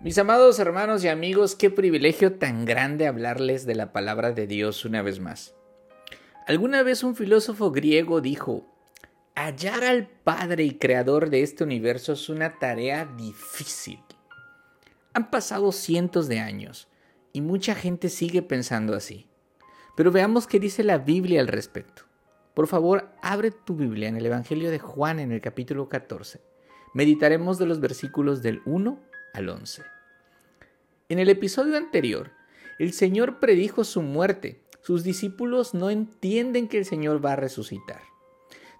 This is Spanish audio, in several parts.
Mis amados hermanos y amigos, qué privilegio tan grande hablarles de la palabra de Dios una vez más. Alguna vez un filósofo griego dijo, hallar al Padre y Creador de este universo es una tarea difícil. Han pasado cientos de años y mucha gente sigue pensando así. Pero veamos qué dice la Biblia al respecto. Por favor, abre tu Biblia en el Evangelio de Juan en el capítulo 14. Meditaremos de los versículos del 1 al 11. En el episodio anterior, el Señor predijo su muerte. Sus discípulos no entienden que el Señor va a resucitar.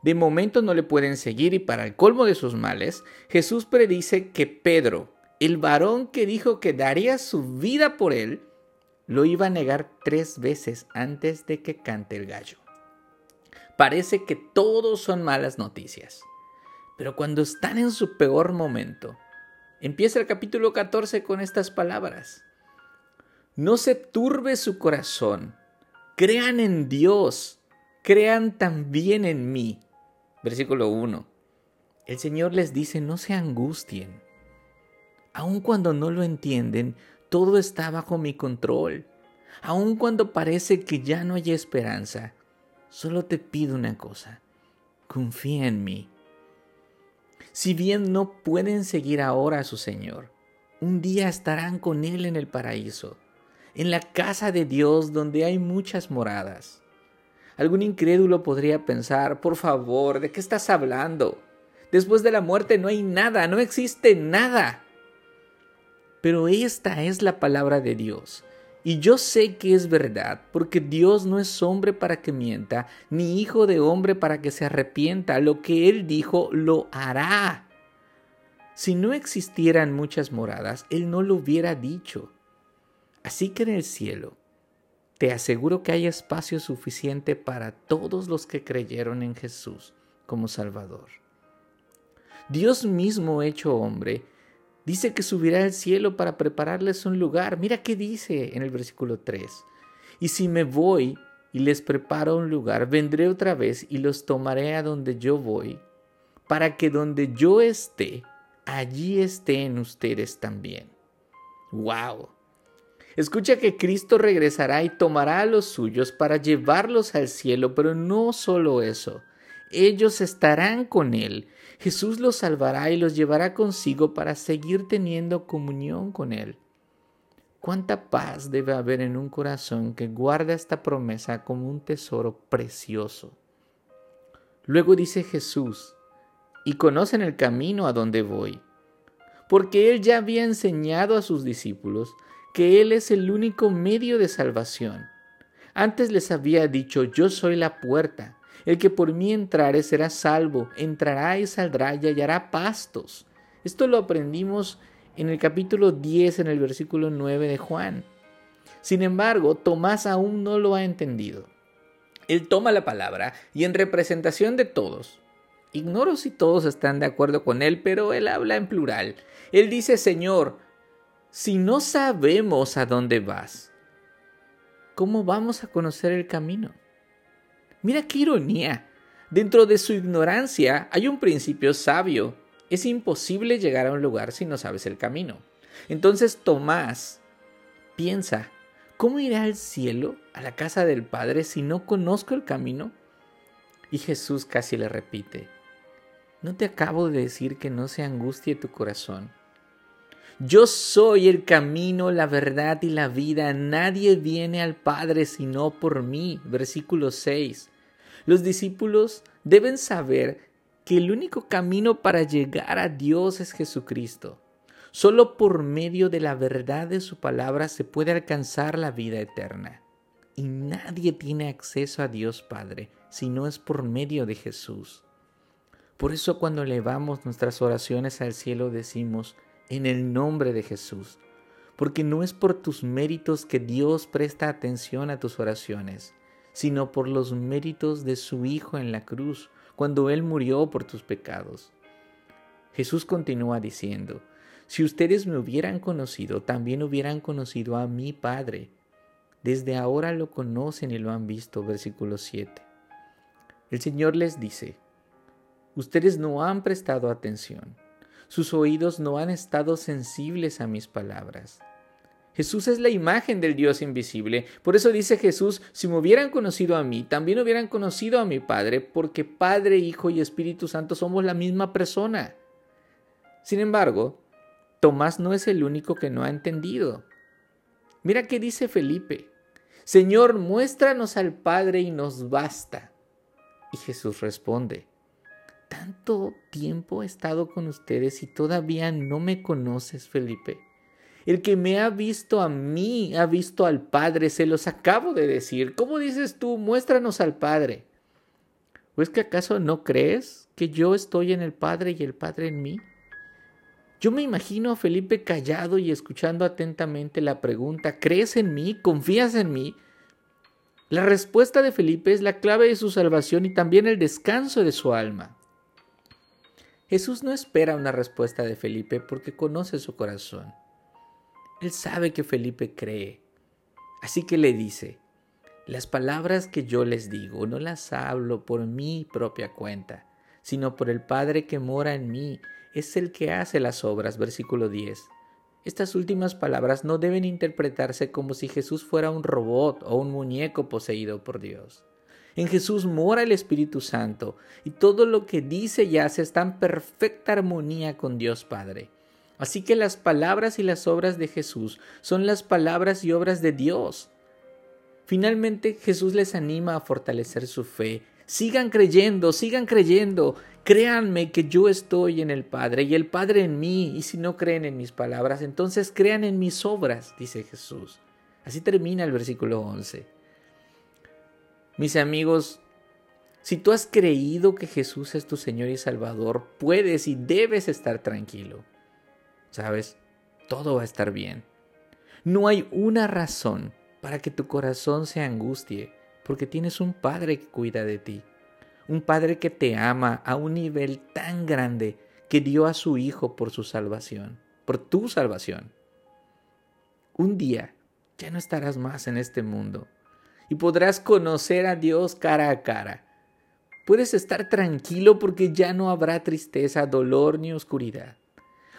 De momento no le pueden seguir y para el colmo de sus males, Jesús predice que Pedro, el varón que dijo que daría su vida por él, lo iba a negar tres veces antes de que cante el gallo. Parece que todos son malas noticias. Pero cuando están en su peor momento, Empieza el capítulo 14 con estas palabras. No se turbe su corazón. Crean en Dios. Crean también en mí. Versículo 1. El Señor les dice, no se angustien. Aun cuando no lo entienden, todo está bajo mi control. Aun cuando parece que ya no hay esperanza, solo te pido una cosa. Confía en mí si bien no pueden seguir ahora a su Señor, un día estarán con Él en el paraíso, en la casa de Dios donde hay muchas moradas. Algún incrédulo podría pensar, por favor, ¿de qué estás hablando? Después de la muerte no hay nada, no existe nada. Pero esta es la palabra de Dios. Y yo sé que es verdad, porque Dios no es hombre para que mienta, ni hijo de hombre para que se arrepienta. Lo que Él dijo, lo hará. Si no existieran muchas moradas, Él no lo hubiera dicho. Así que en el cielo, te aseguro que hay espacio suficiente para todos los que creyeron en Jesús como Salvador. Dios mismo hecho hombre, Dice que subirá al cielo para prepararles un lugar. Mira qué dice en el versículo 3. Y si me voy y les preparo un lugar, vendré otra vez y los tomaré a donde yo voy, para que donde yo esté, allí estén ustedes también. ¡Wow! Escucha que Cristo regresará y tomará a los suyos para llevarlos al cielo, pero no solo eso. Ellos estarán con Él Jesús los salvará y los llevará consigo para seguir teniendo comunión con Él. Cuánta paz debe haber en un corazón que guarda esta promesa como un tesoro precioso. Luego dice Jesús, y conocen el camino a donde voy, porque Él ya había enseñado a sus discípulos que Él es el único medio de salvación. Antes les había dicho, yo soy la puerta. El que por mí entrare será salvo, entrará y saldrá y hallará pastos. Esto lo aprendimos en el capítulo 10, en el versículo 9 de Juan. Sin embargo, Tomás aún no lo ha entendido. Él toma la palabra y en representación de todos, ignoro si todos están de acuerdo con él, pero él habla en plural. Él dice, Señor, si no sabemos a dónde vas, ¿cómo vamos a conocer el camino? Mira qué ironía. Dentro de su ignorancia hay un principio sabio. Es imposible llegar a un lugar si no sabes el camino. Entonces Tomás piensa, ¿cómo iré al cielo, a la casa del Padre, si no conozco el camino? Y Jesús casi le repite, ¿no te acabo de decir que no se angustie tu corazón? Yo soy el camino, la verdad y la vida. Nadie viene al Padre sino por mí. Versículo 6. Los discípulos deben saber que el único camino para llegar a Dios es Jesucristo. Solo por medio de la verdad de su palabra se puede alcanzar la vida eterna. Y nadie tiene acceso a Dios Padre si no es por medio de Jesús. Por eso cuando elevamos nuestras oraciones al cielo decimos, en el nombre de Jesús, porque no es por tus méritos que Dios presta atención a tus oraciones, sino por los méritos de su Hijo en la cruz, cuando Él murió por tus pecados. Jesús continúa diciendo, si ustedes me hubieran conocido, también hubieran conocido a mi Padre. Desde ahora lo conocen y lo han visto. Versículo 7. El Señor les dice, ustedes no han prestado atención sus oídos no han estado sensibles a mis palabras. Jesús es la imagen del Dios invisible. Por eso dice Jesús, si me hubieran conocido a mí, también hubieran conocido a mi Padre, porque Padre, Hijo y Espíritu Santo somos la misma persona. Sin embargo, Tomás no es el único que no ha entendido. Mira qué dice Felipe. Señor, muéstranos al Padre y nos basta. Y Jesús responde, ¿tanto tiempo he estado con ustedes y todavía no me conoces, Felipe? El que me ha visto a mí ha visto al Padre, se los acabo de decir. ¿Cómo dices tú? Muéstranos al Padre. ¿O es que acaso no crees que yo estoy en el Padre y el Padre en mí? Yo me imagino a Felipe callado y escuchando atentamente la pregunta, ¿crees en mí? ¿Confías en mí? La respuesta de Felipe es la clave de su salvación y también el descanso de su alma. Jesús no espera una respuesta de Felipe porque conoce su corazón. Él sabe que Felipe cree. Así que le dice, las palabras que yo les digo no las hablo por mi propia cuenta, sino por el Padre que mora en mí, es el que hace las obras. Versículo 10. Estas últimas palabras no deben interpretarse como si Jesús fuera un robot o un muñeco poseído por Dios. En Jesús mora el Espíritu Santo y todo lo que dice y hace está en perfecta armonía con Dios Padre. Así que las palabras y las obras de Jesús son las palabras y obras de Dios. Finalmente Jesús les anima a fortalecer su fe. Sigan creyendo, sigan creyendo. Créanme que yo estoy en el Padre y el Padre en mí. Y si no creen en mis palabras, entonces crean en mis obras, dice Jesús. Así termina el versículo 11. Mis amigos, si tú has creído que Jesús es tu Señor y Salvador, puedes y debes estar tranquilo. ¿sabes? Todo va a estar bien. No hay una razón para que tu corazón se angustie, porque tienes un Padre que cuida de ti, un Padre que te ama a un nivel tan grande que dio a su Hijo por su salvación, por tu salvación. Un día ya no estarás más en este mundo y podrás conocer a Dios cara a cara. Puedes estar tranquilo porque ya no habrá tristeza, dolor ni oscuridad.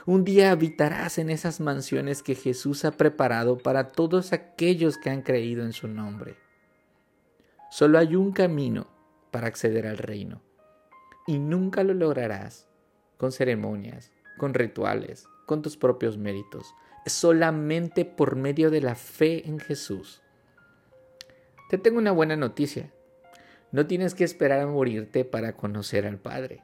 Un día habitarás en esas mansiones que Jesús ha preparado para todos aquellos que han creído en su nombre. Solo hay un camino para acceder al reino, y nunca lo lograrás con ceremonias, con rituales, con tus propios méritos. Solamente por medio de la fe en Jesús. Te tengo una buena noticia. No tienes que esperar a morirte para conocer al Padre.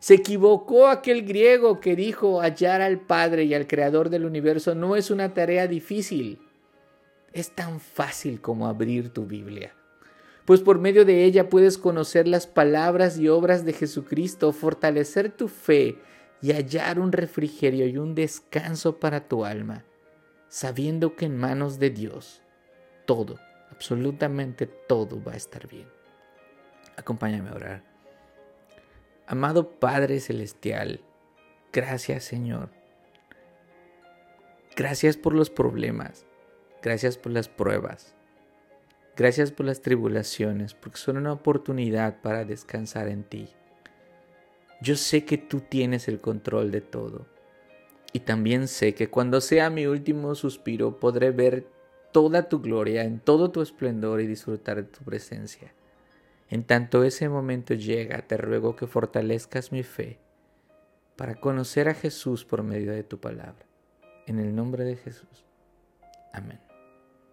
Se equivocó aquel griego que dijo hallar al Padre y al Creador del universo no es una tarea difícil. Es tan fácil como abrir tu Biblia, pues por medio de ella puedes conocer las palabras y obras de Jesucristo, fortalecer tu fe y hallar un refrigerio y un descanso para tu alma, sabiendo que en manos de Dios todo, absolutamente todo va a estar bien. Acompáñame a orar. Amado Padre Celestial, gracias Señor. Gracias por los problemas, gracias por las pruebas, gracias por las tribulaciones, porque son una oportunidad para descansar en ti. Yo sé que tú tienes el control de todo. Y también sé que cuando sea mi último suspiro podré ver toda tu gloria en todo tu esplendor y disfrutar de tu presencia. En tanto ese momento llega, te ruego que fortalezcas mi fe para conocer a Jesús por medio de tu palabra. En el nombre de Jesús. Amén.